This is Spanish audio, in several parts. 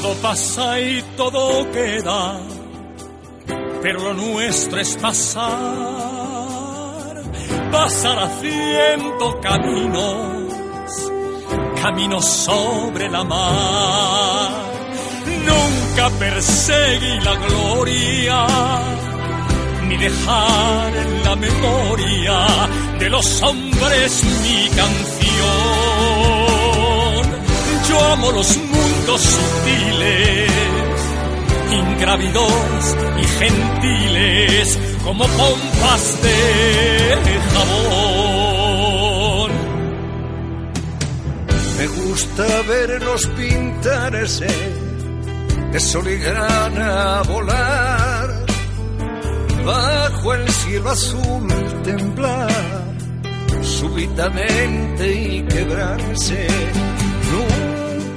Todo pasa y todo queda, pero lo nuestro es pasar, pasar haciendo caminos, caminos sobre la mar. Nunca perseguí la gloria, ni dejar en la memoria de los hombres mi canción. Yo amo los sutiles, ingrávidos y gentiles, como pompas de jabón. Me gusta verlos pintarse de sol y grana volar, bajo el cielo azul temblar, súbitamente y quebrarse. Nunca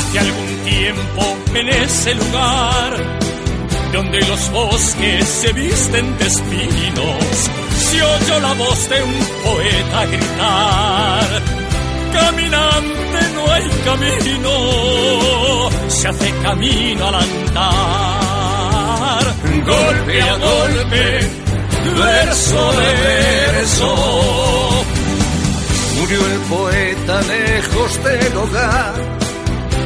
Hace algún tiempo en ese lugar donde los bosques se visten de espinos, se oyó la voz de un poeta gritar. Caminante no hay camino, se hace camino al andar. Golpe a golpe, verso de verso. Murió el poeta lejos del hogar,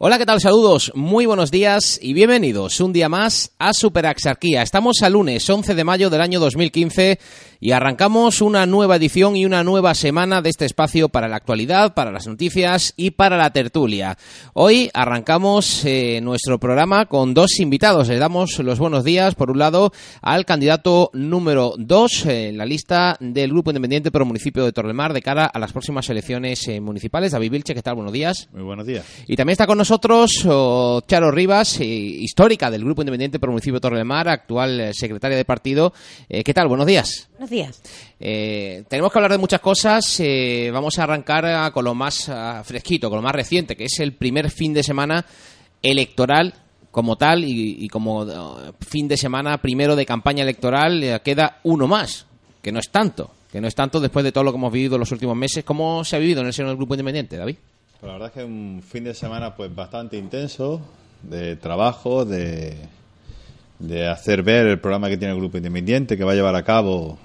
Hola, ¿qué tal? Saludos, muy buenos días y bienvenidos un día más a Superaxarquía. Estamos a lunes 11 de mayo del año 2015 y arrancamos una nueva edición y una nueva semana de este espacio para la actualidad, para las noticias y para la tertulia. Hoy arrancamos eh, nuestro programa con dos invitados. Le damos los buenos días, por un lado, al candidato número 2 en la lista del Grupo Independiente por el municipio de Torremar de cara a las próximas elecciones eh, municipales. David Vilche, ¿qué tal? Buenos días. Muy buenos días. Y también está con nosotros oh, Charo Rivas, eh, histórica del Grupo Independiente por el municipio de Torremar, actual eh, secretaria de partido. Eh, ¿Qué tal? Buenos días. Buenos días. Tenemos que hablar de muchas cosas. vamos a arrancar ah, con lo más ah, fresquito, con lo más reciente, que es el primer fin de semana electoral como tal y, y como ah, fin de semana primero de campaña electoral. queda uno más, que no es tanto. Que no es tanto después de todo lo que hemos vivido los últimos meses. ¿Cómo se ha vivido en el seno del Grupo Independiente, David? Pues la verdad es que un fin de semana pues bastante intenso de trabajo, de, de hacer ver el programa que tiene el Grupo Independiente, que va a llevar a cabo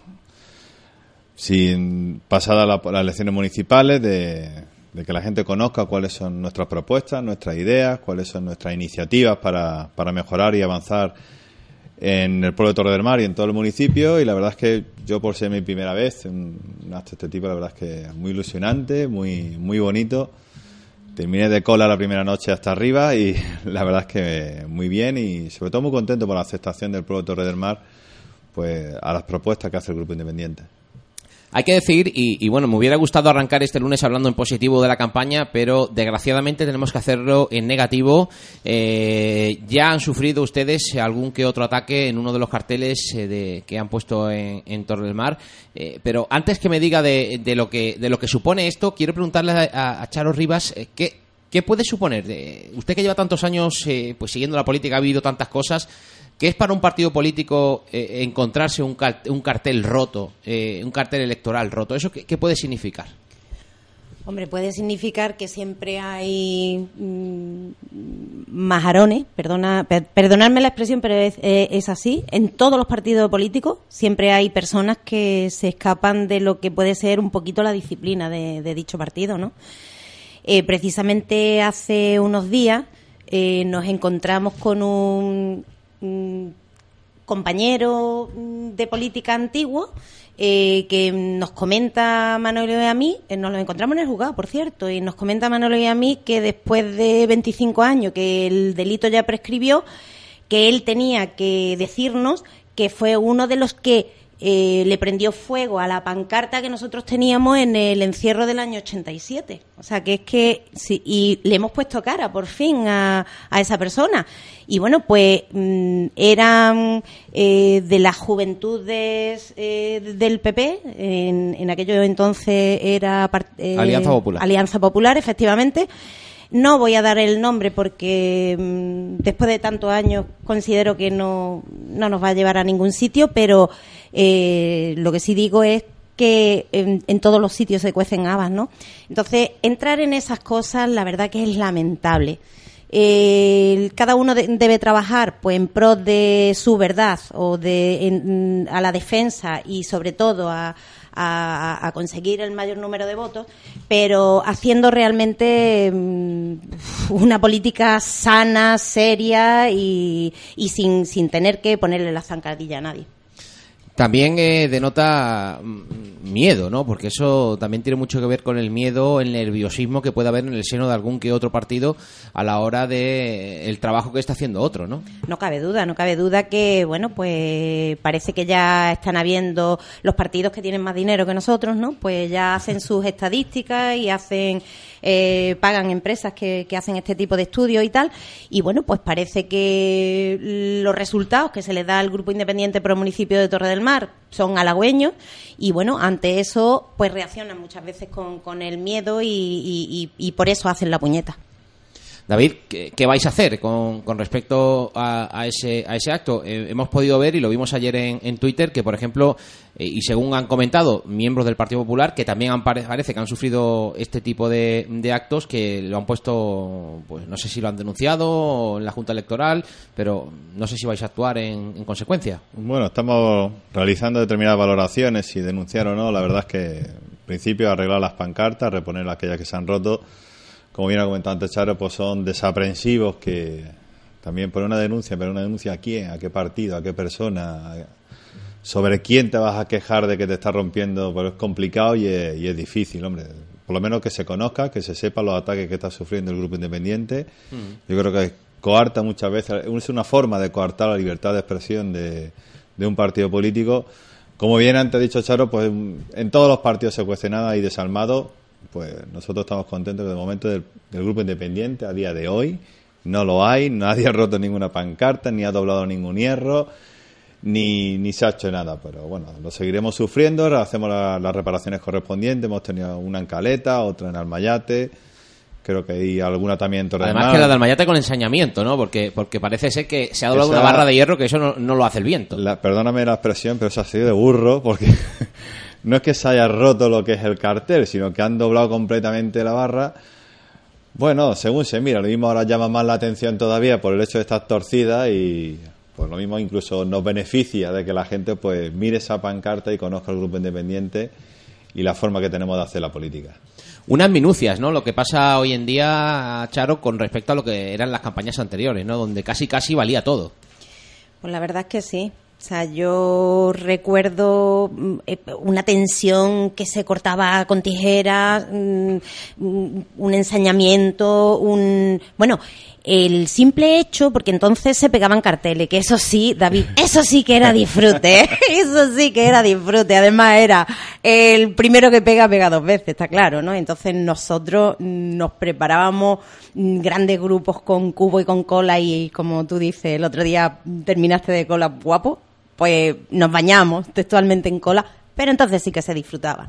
sin pasada las elecciones municipales, de, de, que la gente conozca cuáles son nuestras propuestas, nuestras ideas, cuáles son nuestras iniciativas para, para mejorar y avanzar en el pueblo de Torre del Mar y en todo el municipio. Y la verdad es que yo, por ser mi primera vez, un, un acto de este tipo, la verdad es que es muy ilusionante, muy, muy bonito. Terminé de cola la primera noche hasta arriba y la verdad es que muy bien y sobre todo muy contento por la aceptación del pueblo Torre del Mar pues a las propuestas que hace el Grupo Independiente. Hay que decir, y, bueno, me hubiera gustado arrancar este lunes hablando en positivo de la campaña, pero desgraciadamente tenemos que hacerlo en negativo. Eh, ya han sufrido ustedes algún que otro ataque en uno de los carteles eh, de, que han puesto en, en Torre del Mar. Eh, pero antes que me diga de, de, lo que, de lo que supone esto, quiero preguntarle a, a Charo Rivas eh, qué, qué puede suponer. De, usted que lleva tantos años eh, pues siguiendo la política, ha habido tantas cosas. ¿Qué es para un partido político eh, encontrarse un, un, cartel roto, eh, un cartel electoral roto? ¿Eso qué, puede significar? Hombre, puede significar que siempre hay mmm, majarones, perdona, per, perdonadme la expresión, pero es, eh, es, así. En todos los partidos políticos siempre hay personas que se escapan de lo que puede ser un poquito la disciplina de, de dicho partido, ¿no? Eh, precisamente hace unos días eh, nos encontramos con un, compañero de política antiguo eh, que nos comenta Manolo y a mí, eh, nos lo encontramos en el juzgado, por cierto, y nos comenta Manolo y a mí que después de 25 años que el delito ya prescribió, que él tenía que decirnos que fue uno de los que eh, le prendió fuego a la pancarta que nosotros teníamos en el encierro del año 87. O sea, que es que, sí, y le hemos puesto cara por fin a, a esa persona. Y bueno, pues mmm, eran eh, de las juventudes eh, del PP, en, en, aquello entonces era... Eh, Alianza Popular. Alianza Popular, efectivamente. No voy a dar el nombre porque mmm, después de tantos años considero que no, no nos va a llevar a ningún sitio, pero eh, lo que sí digo es que en, en, todos los sitios se cuecen habas, ¿no? Entonces, entrar en esas cosas, la verdad que es lamentable. Eh, cada uno de, debe trabajar pues en pro de su verdad o de en, a la defensa y sobre todo a, a, conseguir el mayor número de votos, pero haciendo realmente um, una política sana, seria y, y sin, sin tener que ponerle la zancadilla a nadie. También eh, denota miedo, ¿no? Porque eso también tiene mucho que ver con el miedo, el nerviosismo que puede haber en el seno de algún que otro partido a la hora de el trabajo que está haciendo otro, ¿no? No cabe duda, no cabe duda que, bueno, pues parece que ya están habiendo los partidos que tienen más dinero que nosotros, ¿no? Pues ya hacen sus estadísticas y hacen eh, pagan empresas que, hacen este tipo de estudios y tal. Y bueno, pues parece que los resultados que se les da al Grupo Independiente Pro Municipio de Torre del Mar son halagüeños y bueno, ante eso pues reaccionan muchas veces con, con el miedo y, y, y por eso hacen la puñeta. David, ¿qué, ¿qué, vais a hacer con, con respecto a, a, ese, a ese acto? Eh, hemos podido ver, y lo vimos ayer en, Twitter, que, por ejemplo, eh, y según han comentado miembros del Partido Popular, que también han, parece que han sufrido este tipo de, actos, que lo han puesto, pues no sé si lo han denunciado en la Junta Electoral, pero no sé si vais a actuar en, en consecuencia. Bueno, estamos realizando determinadas valoraciones, si denunciar o no. La verdad es que, en principio, arreglar las pancartas, reponer aquellas que se han roto como bien ha comentado antes Charo, pues son desaprensivos que también por una denuncia, pero una denuncia a quién, a qué partido, a qué persona, sobre quién te vas a quejar de que te está rompiendo, pero es complicado y es, y es difícil, hombre. Por lo menos que se conozca, que se sepa los ataques que está sufriendo el grupo independiente. Mm. Yo creo que coarta muchas veces, es una forma de coartar la libertad de expresión de, de un partido político. Como bien antes ha dicho Charo, pues en todos los partidos se cuece nada y desalmado pues nosotros estamos contentos que de momento del, del, grupo independiente a día de hoy no lo hay, nadie ha roto ninguna pancarta, ni ha doblado ningún hierro, ni, ni se ha hecho nada, pero bueno, lo seguiremos sufriendo, hacemos la, las reparaciones correspondientes, hemos tenido una en Caleta, otra en Almayate, creo que hay alguna también en Torre Además que la de Almayate con ensañamiento, ¿no? Porque, porque parece ser que se ha doblado Esa, una barra de hierro que eso no, no lo hace el viento. La, perdóname la expresión, pero eso ha sido de burro, porque no es que se haya roto lo que es el cartel, sino que han doblado completamente la barra. Bueno, según se mira, lo mismo ahora llama más la atención todavía por el hecho de estar torcida y pues lo mismo incluso nos beneficia de que la gente pues mire esa pancarta y conozca el grupo independiente y la forma que tenemos de hacer la política. Unas minucias, ¿no? Lo que pasa hoy en día, Charo, con respecto a lo que eran las campañas anteriores, ¿no? Donde casi casi valía todo. Pues la verdad es que sí. O sea, yo recuerdo mm, eh, una tensión que se cortaba con tijeras, mm, mm, un ensañamiento, un... Bueno, el simple hecho, porque entonces se pegaban carteles, que eso sí, David, eso sí que era disfrute, ¿eh? eso sí que era disfrute. Además era el primero que pega, pega dos veces, está claro, ¿no? Entonces nosotros nos preparábamos grandes grupos con cubo y con cola y como tú dices, el otro día terminaste de cola guapo, pues nos bañamos textualmente en cola, pero entonces sí que se disfrutaba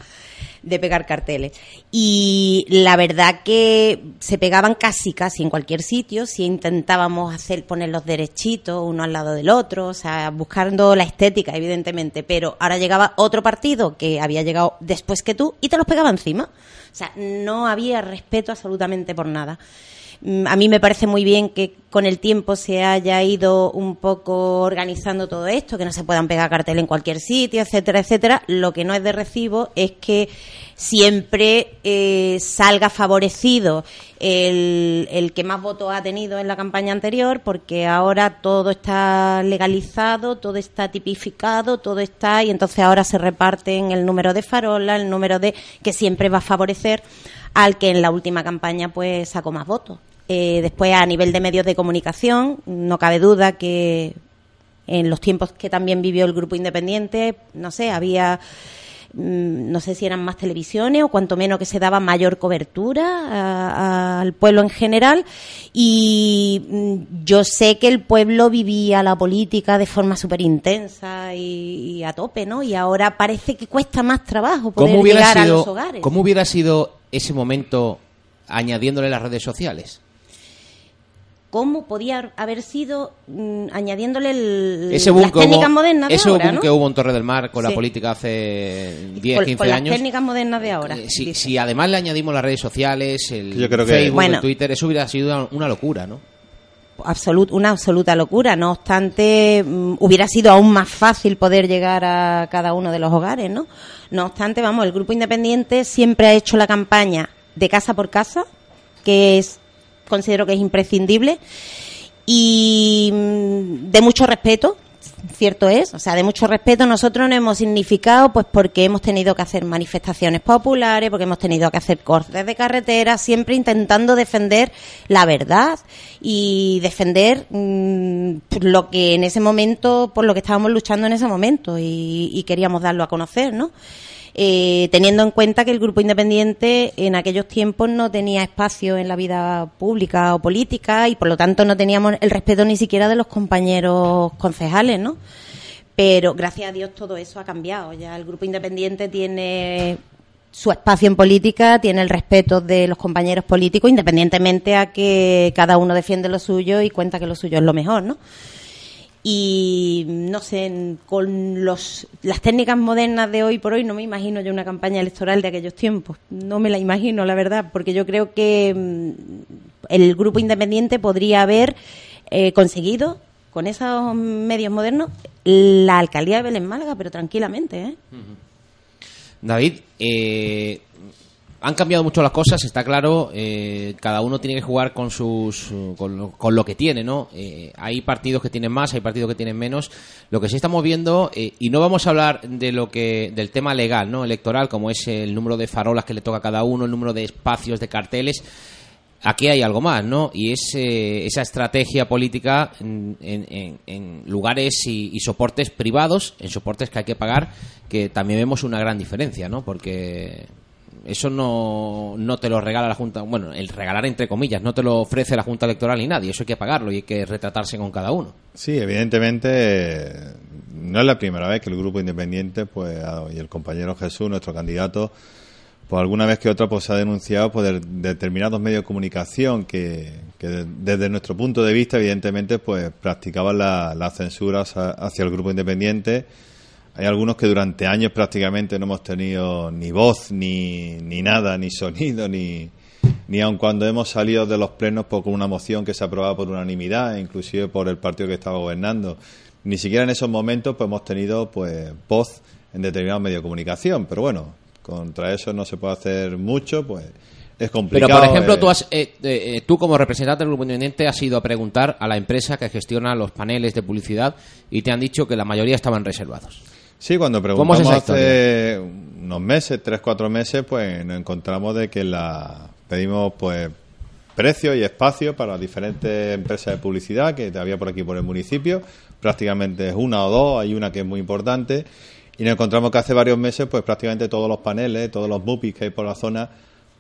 de pegar carteles. Y la verdad que se pegaban casi, casi en cualquier sitio, si intentábamos hacer, ponerlos derechitos, uno al lado del otro, o sea, buscando la estética, evidentemente, pero ahora llegaba otro partido que había llegado después que tú y te los pegaba encima. O sea, no había respeto absolutamente por nada. Mm, a mí me parece muy bien que con el tiempo se haya ido un poco organizando todo esto, que no se puedan pegar cartel en cualquier sitio, etcétera, etcétera. Lo que no es de recibo es que siempre eh, salga favorecido el, el, que más votos ha tenido en la campaña anterior, porque ahora todo está legalizado, todo está tipificado, todo está, y entonces ahora se reparten el número de farola, el número de que siempre va a favorecer al que en la última campaña pues sacó más votos. Eh, después, a nivel de medios de comunicación, no cabe duda que en los tiempos que también vivió el grupo independiente, no sé, había mm, no sé si eran más televisiones o cuanto menos que se daba mayor cobertura al pueblo en general y mm, yo sé que el pueblo vivía la política de forma súper intensa y, a tope, ¿no? Y ahora parece que cuesta más trabajo poder llegar a los hogares. ¿Cómo hubiera sido ese momento añadiéndole las redes sociales? cómo podía haber sido mm, añadiéndole el, ese las técnicas modernas de ese ahora. Ese que hubo en Torre del Mar con la política hace 10, 15 con años. las técnicas modernas de ahora. Eh, si, además le añadimos las redes sociales, el Facebook, el Twitter, eso hubiera sido una, locura, ¿no? Absolut, una absoluta locura. No obstante, mm, hubiera sido aún más fácil poder llegar a cada uno de los hogares, ¿no? No obstante, vamos, el Grupo Independiente siempre ha hecho la campaña de casa por casa, que es considero que es imprescindible y mm, de mucho respeto, cierto es, o sea, de mucho respeto nosotros no hemos significado pues porque hemos tenido que hacer manifestaciones populares, porque hemos tenido que hacer cortes de carretera, siempre intentando defender la verdad y defender mm, lo que en ese momento, por lo que estábamos luchando en ese momento y, y queríamos darlo a conocer, ¿no? Eh, teniendo en cuenta que el grupo independiente en aquellos tiempos no tenía espacio en la vida pública o política y por lo tanto no teníamos el respeto ni siquiera de los compañeros concejales, ¿no? Pero gracias a Dios todo eso ha cambiado. Ya el grupo independiente tiene su espacio en política, tiene el respeto de los compañeros políticos, independientemente a que cada uno defiende lo suyo y cuenta que lo suyo es lo mejor, ¿no? Y no sé, con los, las técnicas modernas de hoy por hoy no me imagino yo una campaña electoral de aquellos tiempos. No me la imagino, la verdad, porque yo creo que mm, el grupo independiente podría haber eh, conseguido con esos medios modernos la alcaldía de Belén Málaga, pero tranquilamente. ¿eh? David, eh, han cambiado mucho las cosas, está claro. Eh, cada uno tiene que jugar con sus con lo, que tiene, ¿no? Eh, hay partidos que tienen más, hay partidos que tienen menos. Lo que sí estamos viendo eh, y no vamos a hablar de lo que del tema legal, ¿no? Electoral, como es el número de farolas que le toca a cada uno, el número de espacios de carteles. Aquí hay algo más, ¿no? Y es esa estrategia política en, lugares y, y, soportes privados, en soportes que hay que pagar, que también vemos una gran diferencia, ¿no? Porque eso no, no te lo regala la Junta, bueno, el regalar entre comillas, no te lo ofrece la Junta Electoral ni nadie, eso hay que pagarlo y hay que retratarse con cada uno. Sí, evidentemente no es la primera vez que el grupo independiente pues y el compañero Jesús, nuestro candidato, pues alguna vez que otra pues ha denunciado por pues, determinados medios de comunicación que, desde nuestro punto de vista evidentemente pues practicaban la, la censura hacia el grupo independiente hay algunos que durante años prácticamente no hemos tenido ni voz, ni, ni nada, ni sonido, ni, ni aun cuando hemos salido de los plenos por una moción que se aprobaba por unanimidad, inclusive por el partido que estaba gobernando. Ni siquiera en esos momentos pues, hemos tenido pues voz en determinados medios de comunicación. Pero bueno, contra eso no se puede hacer mucho, pues es complicado. Pero, por ejemplo, eh, tú, has, eh, eh, tú como representante del Grupo Independiente has ido a preguntar a la empresa que gestiona los paneles de publicidad y te han dicho que la mayoría estaban reservados. Sí, cuando ¿Cómo es preguntamos hace unos meses, tres, cuatro meses, pues nos encontramos de que la pedimos pues precio y espacio para diferentes empresas de publicidad que había por aquí por el municipio, prácticamente es una o dos, hay una que es muy importante y nos encontramos que hace varios meses pues prácticamente todos los paneles, todos los MUPIs que hay por la zona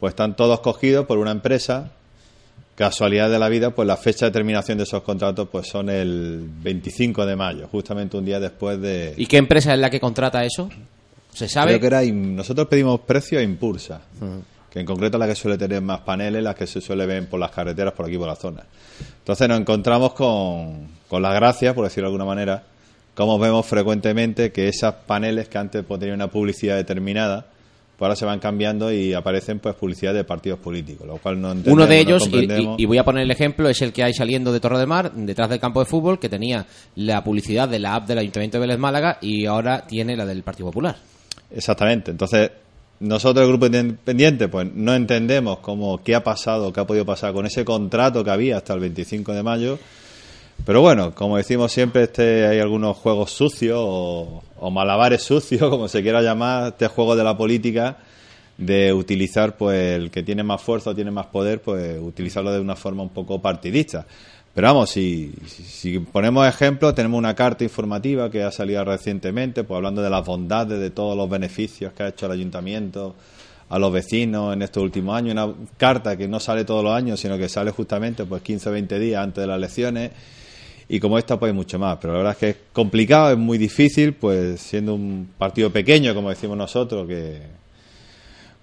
pues están todos cogidos por una empresa. Casualidad de la vida, pues la fecha de terminación de esos contratos pues son el 25 de mayo, justamente un día después de... ¿Y qué empresa es la que contrata eso? ¿Se sabe? Creo que era, nosotros pedimos precio a Impulsa, que en concreto es la que suele tener más paneles, las que se suele ver por las carreteras por aquí por la zona. Entonces nos encontramos con, con la gracia, por decirlo de alguna manera, como vemos frecuentemente que esos paneles que antes pues, tenían una publicidad determinada, pues ahora se van cambiando y aparecen pues publicidad de partidos políticos, lo cual no entendemos, Uno de ellos, y, comprendemos. y- y voy a poner el ejemplo, es el que hay saliendo de Torre del Mar, detrás del campo de fútbol, que tenía la publicidad de la app del Ayuntamiento de Vélez Málaga y ahora tiene la del Partido Popular. Exactamente. Entonces, nosotros, el Grupo Independiente, pues no entendemos cómo, qué ha pasado, qué ha podido pasar con ese contrato que había hasta el 25 de mayo. Pero bueno, como decimos siempre, este hay algunos juegos sucios o, o malabares sucios, como se quiera llamar, este juego de la política de utilizar, pues, el que tiene más fuerza o tiene más poder, pues, utilizarlo de una forma un poco partidista. Pero vamos, si, si, ponemos ejemplos, tenemos una carta informativa que ha salido recientemente, pues hablando de las bondades, de todos los beneficios que ha hecho el ayuntamiento a los vecinos en estos últimos años, una carta que no sale todos los años, sino que sale justamente pues 15 o 20 días antes de las elecciones y como esta pues hay mucho más, pero la verdad es que es complicado, es muy difícil, pues siendo un partido pequeño, como decimos nosotros, que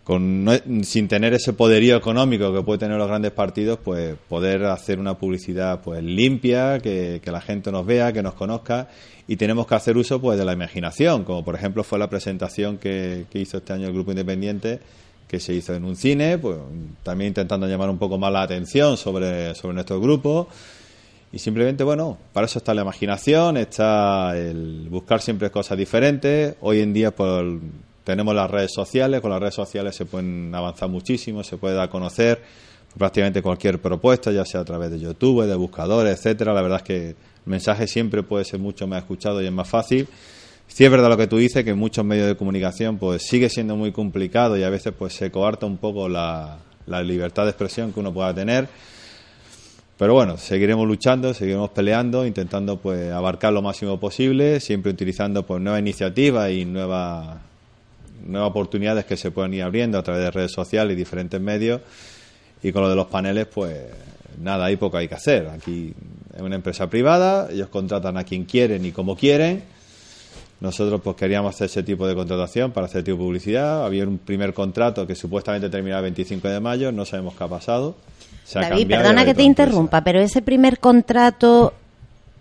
con no- sin tener ese poderío económico que puede tener los grandes partidos, pues poder hacer una publicidad pues limpia, que, que la gente nos vea, que nos conozca y tenemos que hacer uso pues de la imaginación, como por ejemplo fue la presentación que, que hizo este año el Grupo Independiente que se hizo en un cine, pues también intentando llamar un poco más la atención sobre, sobre nuestro grupo y simplemente, bueno, para eso está la imaginación, está el buscar siempre cosas diferentes. Hoy en día pues, tenemos las redes sociales, con las redes sociales se pueden avanzar muchísimo, se puede dar a conocer prácticamente cualquier propuesta, ya sea a través de YouTube, de buscadores, etcétera. La verdad es que el mensaje siempre puede ser mucho más escuchado y es más fácil. Sí es verdad lo que tú dices, que muchos medios de comunicación pues sigue siendo muy complicado y a veces pues se coarta un poco la, la libertad de expresión que uno pueda tener. Pero bueno, seguiremos luchando, seguiremos peleando, intentando pues abarcar lo máximo posible, siempre utilizando pues nuevas iniciativas y nuevas nuevas oportunidades que se pueden ir abriendo a través de redes sociales y diferentes medios. Y con lo de los paneles, pues nada, hay poco hay que hacer. Aquí es una empresa privada, ellos contratan a quien quieren y como quieren. Nosotros pues queríamos hacer ese tipo de contratación para hacer tipo de publicidad. Había un primer contrato que supuestamente terminaba el 25 de mayo, no sabemos qué ha pasado. David, perdona que te empresa. interrumpa, pero ese primer contrato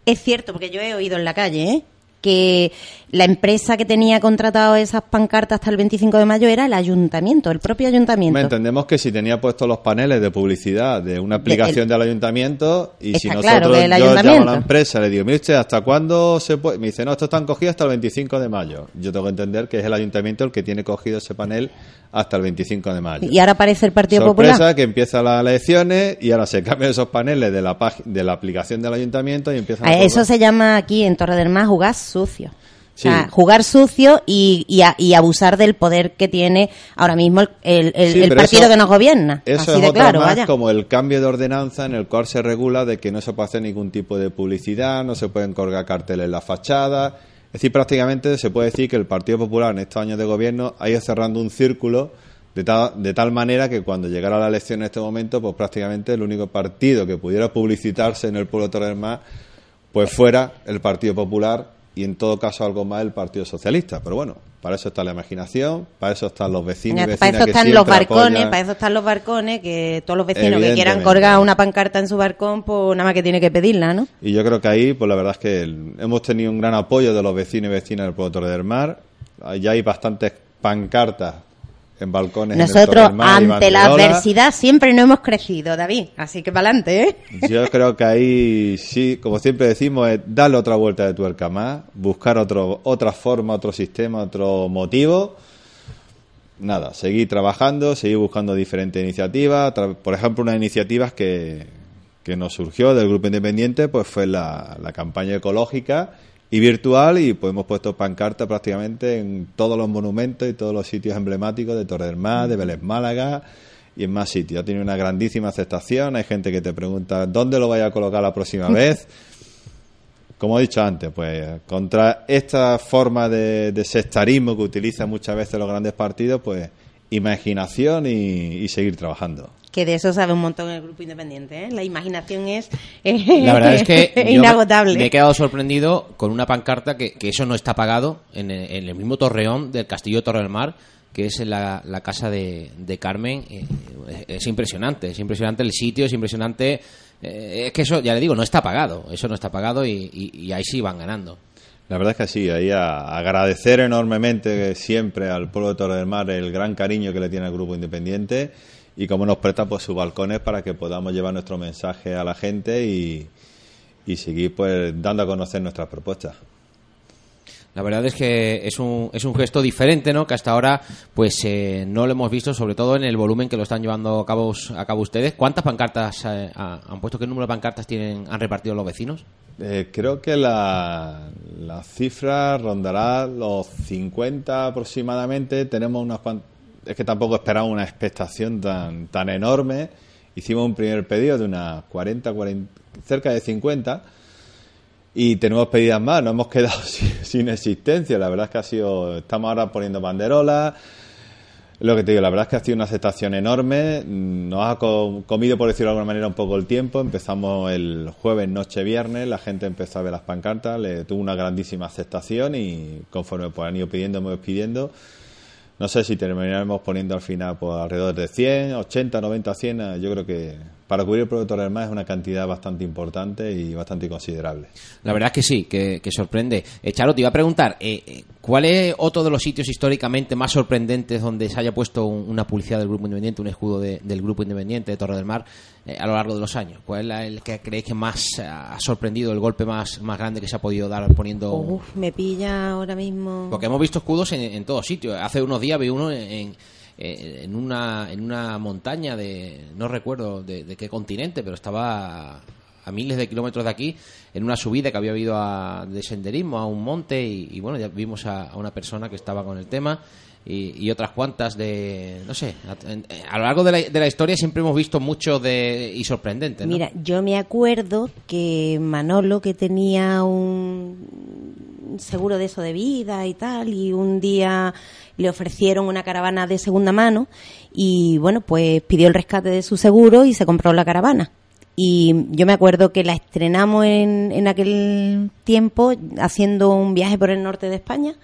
es cierto, porque yo he oído en la calle, ¿eh? que la empresa que tenía contratado esas pancartas hasta el 25 de mayo era el ayuntamiento, el propio ayuntamiento. Entendemos que si tenía puestos los paneles de publicidad de una aplicación De- del ayuntamiento y si nosotros claro, del yo llamo a la empresa le digo, mire usted, ¿hasta cuándo se puede? Me dice, no, estos están cogidos hasta el 25 de mayo. Yo tengo que entender que es el ayuntamiento el que tiene cogido ese panel hasta el 25 de mayo. Y ahora aparece el Partido Sorpresa Popular. que empiezan las elecciones y ahora se cambian esos paneles de la de la aplicación del ayuntamiento y empiezan A a eso se llama aquí en Torre del Mar jugar sucio. Sí. O sea, jugar sucio y, y, a- y abusar del poder que tiene ahora mismo el, el- el- Sí, el pero partido eso- que nos gobierna. Eso Así es de otra claro, más vaya. como el cambio de ordenanza en el cual se regula de que no se puede hacer ningún tipo de publicidad, no se pueden colgar carteles en la fachada. Es decir, prácticamente se puede decir que el Partido Popular en estos años de gobierno ha ido cerrando un círculo de tal, de tal manera que cuando llegara la elección en este momento, pues prácticamente el único partido que pudiera publicitarse en el pueblo de Torre del Mar, pues fuera el Partido Popular y en todo caso algo más el Partido Socialista. Pero bueno, para eso está la imaginación, para eso están los vecinos y para eso que están los barcones, apoyan. para eso están los barcones, que todos los vecinos que quieran colgar una pancarta en su barcón, pues nada más que tiene que pedirla, ¿no? Y yo creo que ahí, pues la verdad es que hemos tenido un gran apoyo de los vecinos y vecinas del pueblo Torre del Mar. Ya hay bastantes pancartas en balcones. Nosotros, ante la adversidad, siempre no hemos crecido, David. Así que para adelante, ¿eh? Yo creo que ahí sí, como siempre decimos, es darle otra vuelta de tuerca más, buscar otro, otra forma, otro sistema, otro motivo. Nada, seguir trabajando, seguir buscando diferentes iniciativas. Por ejemplo, una iniciativa que, que nos surgió del Grupo Independiente pues fue la, la campaña ecológica y virtual y pues hemos puesto pancarta prácticamente en todos los monumentos y todos los sitios emblemáticos de Torre del Mar, de Vélez Málaga y en más sitios. Ha tenido una grandísima aceptación, hay gente que te pregunta dónde lo vaya a colocar la próxima vez. Como he dicho antes, pues contra esta forma de, de sectarismo que utilizan muchas veces los grandes partidos, pues imaginación y seguir trabajando que de eso sabe un montón el grupo independiente. ¿eh? La imaginación es la verdad es que inagotable. Me, he quedado sorprendido con una pancarta que, que eso no está pagado en el, mismo torreón del Castillo Torre del Mar, que es la, la casa de, de Carmen. Eh, es, impresionante, es impresionante el sitio, es impresionante. Eh, es que eso, ya le digo, no está pagado. Eso no está pagado y, y, ahí sí van ganando. La verdad es que sí, ahí a agradecer enormemente siempre al pueblo de Torre del Mar el gran cariño que le tiene al grupo independiente y cómo nos presta pues sus balcones para que podamos llevar nuestro mensaje a la gente y, seguir pues dando a conocer nuestras propuestas. La verdad es que es un, es un gesto diferente, ¿no? Que hasta ahora pues eh, no lo hemos visto, sobre todo en el volumen que lo están llevando a cabo, a cabo ustedes. ¿Cuántas pancartas eh, han puesto? ¿Qué número de pancartas tienen, han repartido los vecinos? Eh, creo que la, la, cifra rondará los 50 aproximadamente. Tenemos unas es que tampoco esperaba una expectación tan, tan enorme. Hicimos un primer pedido de unas 40, 40, cerca de 50 y tenemos pedidas más, no hemos quedado sin, existencia. La verdad es que ha sido, estamos ahora poniendo banderolas. Lo que te digo, la verdad es que ha sido una aceptación enorme. Nos ha comido, por decirlo de alguna manera, un poco el tiempo. Empezamos el jueves, noche, viernes. La gente empezó a ver las pancartas, le tuvo una grandísima aceptación y conforme pues, han ido pidiendo, hemos pidiendo no sé si terminaremos poniendo al final pues, alrededor de 100, 80, 90, 100. Yo creo que para cubrir el producto del mar es una cantidad bastante importante y bastante considerable. La verdad es que sí, que, sorprende. Eh, Charo, te iba a preguntar, eh, eh, ¿cuál es otro de los sitios históricamente más sorprendentes donde se haya puesto una publicidad del Grupo Independiente, un escudo del Grupo Independiente de Torre del Mar a lo largo de los años? ¿Cuál es el que creéis que más ha sorprendido, el golpe más, más grande que se ha podido dar poniendo...? Uf, me pilla ahora mismo... Porque hemos visto escudos en, en todos sitios. Hace unos días vi uno en eh, en, una, en una montaña de, no recuerdo de, qué continente, pero estaba a, miles de kilómetros de aquí, en una subida que había habido a, de senderismo a un monte y, bueno, ya vimos a, una persona que estaba con el tema. Y, otras cuantas de, no sé, a, lo largo de la, de la, historia siempre hemos visto mucho de y sorprendente. Mira, yo me acuerdo que Manolo, que tenía un seguro de eso de vida y tal, y un día le ofrecieron una caravana de segunda mano y bueno, pues pidió el rescate de su seguro y se compró la caravana. Y yo me acuerdo que la estrenamos en, en aquel tiempo haciendo un viaje por el norte de España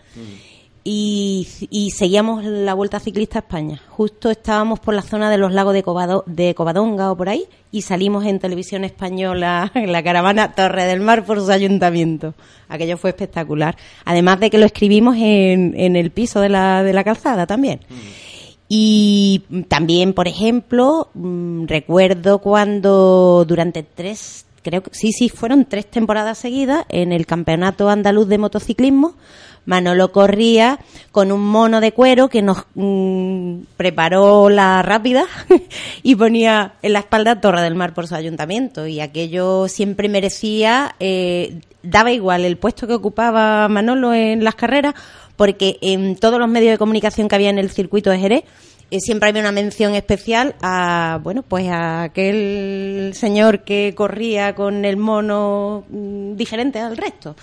y, seguíamos la Vuelta Ciclista a España. Justo estábamos por la zona de los lagos de, de Covadonga o por ahí y salimos en televisión española en la caravana Torre del Mar por su ayuntamiento. Aquello fue espectacular. Además de que lo escribimos en, en el piso de la, de la calzada también. Y también, por ejemplo, mm, recuerdo cuando durante tres, creo que sí, sí, fueron tres temporadas seguidas en el Campeonato Andaluz de Motociclismo, Manolo corría con un mono de cuero que nos mm, preparó la rápida y ponía en la espalda Torre del Mar por su ayuntamiento. Y aquello siempre merecía, eh, daba igual el puesto que ocupaba Manolo en las carreras, porque en todos los medios de comunicación que había en el circuito de Jerez, eh, siempre había una mención especial a bueno pues a aquel señor que corría con el mono mm, diferente al resto.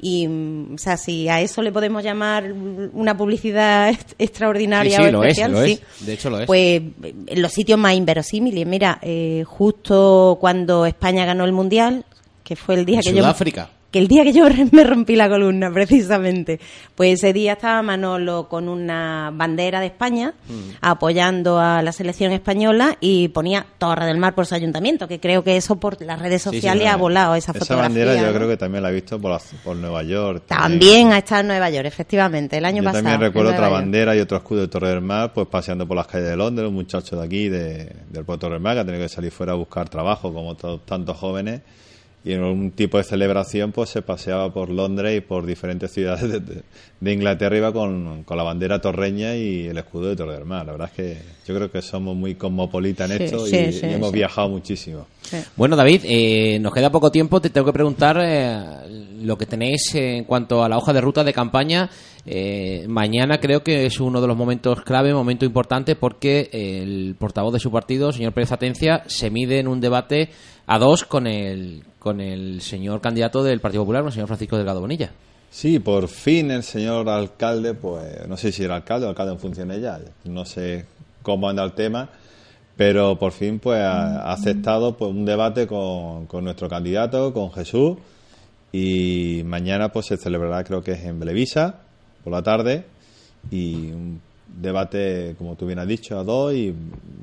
Y mm, o sea si a eso le podemos llamar una publicidad extraordinaria o especial sí. de hecho lo es. Pues en los sitios más inverosímiles mira eh, justo cuando España ganó el mundial que fue el día que Sudáfrica que el día que yo me rompí la columna, precisamente, pues ese día estaba Manolo con una bandera de España mm. apoyando a la selección española y ponía Torre del Mar por su ayuntamiento, que creo que eso por las redes sociales ha volado esa, esa bandera yo creo que también la he visto por, por Nueva York. También, ha estado en Nueva York, efectivamente, el año yo pasado. También recuerdo otra bandera y otro escudo de Torre del Mar, pues paseando por las calles de Londres, un muchacho de aquí, de, del puerto del Mar, que ha tenido que salir fuera a buscar trabajo, como tantos jóvenes y en un tipo de celebración pues se paseaba por Londres y por diferentes ciudades de, Inglaterra iba con, con, la bandera torreña y el escudo de Torre del Mar. La verdad es que yo creo que somos muy cosmopolitas en esto y, hemos viajado muchísimo. Bueno, David, eh, nos queda poco tiempo. Te tengo que preguntar eh, lo que tenéis en cuanto a la hoja de ruta de campaña. Eh, mañana creo que es uno de los momentos clave, momento importante, porque el portavoz de su partido, señor Pérez Atencia, se mide en un debate a dos con el con el señor candidato del Partido Popular, el señor Francisco Delgado Bonilla. Sí, por fin el señor alcalde, pues no sé si era alcalde o alcalde en función ya, no sé cómo anda el tema, pero por fin pues ha aceptado pues un debate con, con nuestro candidato, con Jesús, y mañana pues se celebrará creo que es en Belevisa por la tarde y un debate, como tú bien has dicho, a dos y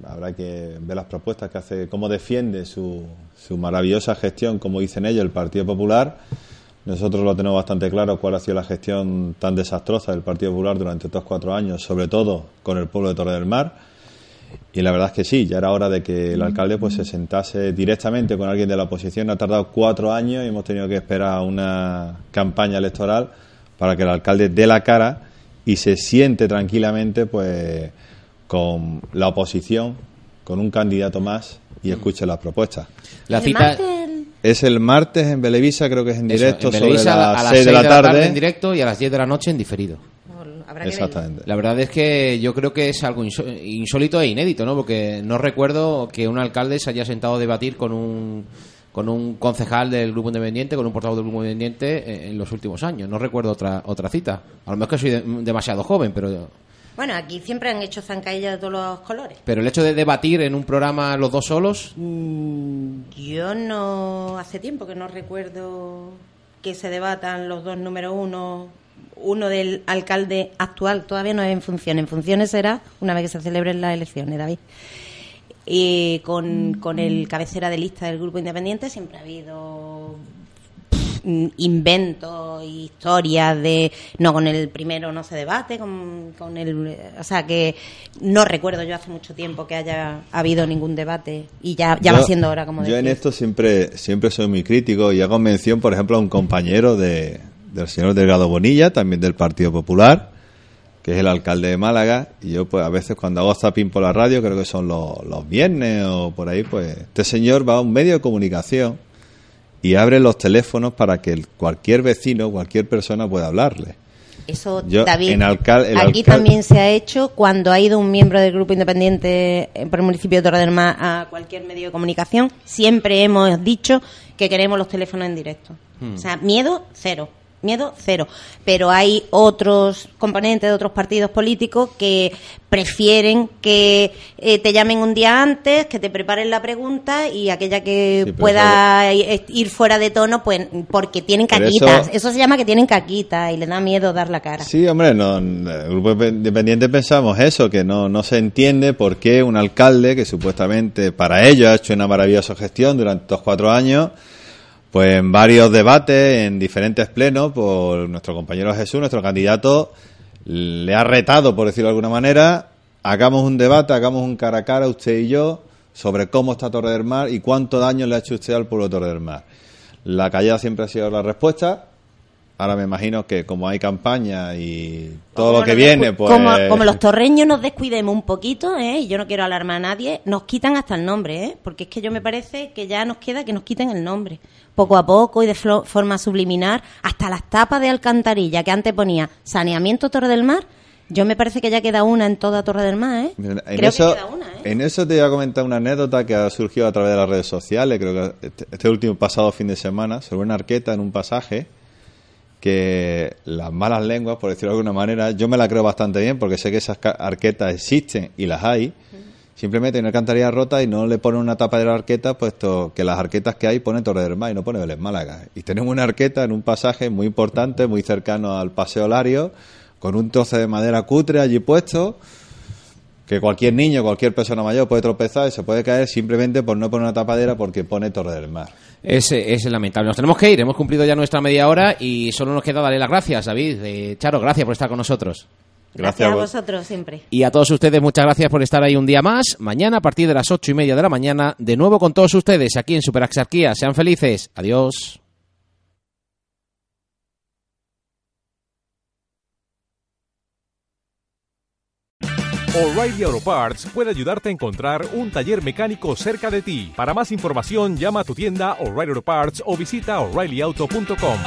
habrá que ver las propuestas que hace, cómo defiende su, su maravillosa gestión, como dicen ellos, el Partido Popular. Nosotros lo tenemos bastante claro cuál ha sido la gestión tan desastrosa del Partido Popular durante estos cuatro años, sobre todo con el pueblo de Torre del Mar. Y la verdad es que sí, ya era hora de que el alcalde pues se sentase directamente con alguien de la oposición. Ha tardado cuatro años y hemos tenido que esperar una campaña electoral para que el alcalde dé la cara y se siente tranquilamente pues con la oposición, con un candidato más y escuche las propuestas. La cita es el martes en Belevisa, creo que es en directo, sobre las a las 6 de la tarde. en directo y a las 10 de la noche en diferido. Exactamente. La verdad es que yo creo que es algo insólito e inédito, ¿no? Porque no recuerdo que un alcalde se haya sentado a debatir con un con un concejal del grupo independiente, con un portavoz del grupo independiente en los últimos años. No recuerdo otra otra cita. A lo mejor que soy demasiado joven, pero bueno, aquí siempre han hecho zancadillas de todos los colores. Pero el hecho de debatir en un programa los dos solos. Mm, yo no. Hace tiempo que no recuerdo que se debatan los dos número uno. Uno del alcalde actual todavía no es en función. En funciones será una vez que se celebren las elecciones, David. Y con, con el cabecera de lista del grupo independiente siempre ha habido Mm, inventos, historias de no con el primero no se debate, con, con el, o sea que no recuerdo yo hace mucho tiempo que haya habido ningún debate y ya, ya va siendo hora como Yo en esto siempre siempre soy muy crítico y hago mención, por ejemplo, a un compañero de, del señor Delgado Bonilla, también del Partido Popular, que es el alcalde de Málaga, y yo pues a veces cuando hago zapping por la radio, creo que son los, los viernes o por ahí, pues este señor va a un medio de comunicación y abre los teléfonos para que cualquier vecino, cualquier persona pueda hablarle. Eso, David, aquí también se ha hecho cuando ha ido un miembro del grupo independiente por el municipio de Torre del Mar a cualquier medio de comunicación. Siempre hemos dicho que queremos los teléfonos en directo. Hmm. O sea, miedo cero miedo cero. Pero hay otros componentes de otros partidos políticos que prefieren que eh, te llamen un día antes, que te preparen la pregunta y aquella que pueda ir fuera de tono, pues porque tienen caquitas. Eso... se llama que tienen caquitas y le da miedo dar la cara. Sí, hombre, no, en el grupo independiente pensamos eso, que no, no se entiende por qué un alcalde que supuestamente para ello ha hecho una maravillosa gestión durante estos cuatro años pues en varios debates, en diferentes plenos, por nuestro compañero Jesús, nuestro candidato, le ha retado, por decirlo de alguna manera, hagamos un debate, hagamos un cara a cara, usted y yo, sobre cómo está Torre del Mar y cuánto daño le ha hecho usted al pueblo de Torre del Mar. La callada siempre ha sido la respuesta. Ahora me imagino que como hay campaña y todo lo que viene, pues... Como, los torreños nos descuidemos un poquito, ¿eh? y yo no quiero alarmar a nadie, nos quitan hasta el nombre, ¿eh? porque es que yo me parece que ya nos queda que nos quiten el nombre poco a poco y de forma subliminar, hasta las tapas de alcantarilla que antes ponía saneamiento Torre del Mar. Yo me parece que ya queda una en toda Torre del Mar, ¿eh? En creo eso, que queda una, ¿eh? En eso te voy a comentar una anécdota que ha surgido a través de las redes sociales, creo que este, este último pasado fin de semana, sobre una arqueta en un pasaje que las malas lenguas, por decirlo de alguna manera, yo me la creo bastante bien porque sé que esas arquetas existen y las hay, simplemente hay una alcantarilla rota y no le ponen una tapa de la arqueta, puesto que las arquetas que hay pone Torre del Mar y no pone Vélez Málaga. Y tenemos una arqueta en un pasaje muy importante, muy cercano al Paseo Lario, con un trozo de madera cutre allí puesto, que cualquier niño, cualquier persona mayor puede tropezar y se puede caer simplemente por no poner una tapadera porque pone Torre del Mar. Es, es lamentable. Nos tenemos que ir, hemos cumplido ya nuestra media hora y solo nos queda darle las gracias, David. Eh, Charo, gracias por estar con nosotros. Gracias, a vosotros siempre. Y a todos ustedes, muchas gracias por estar ahí un día más. Mañana, a partir de las ocho y media de la mañana, de nuevo con todos ustedes aquí en Superaxarquía. Sean felices. Adiós. O'Reilly Auto Parts puede ayudarte a encontrar un taller mecánico cerca de ti. Para más información, llama a tu tienda O'Reilly Auto Parts o visita oreillyauto.com.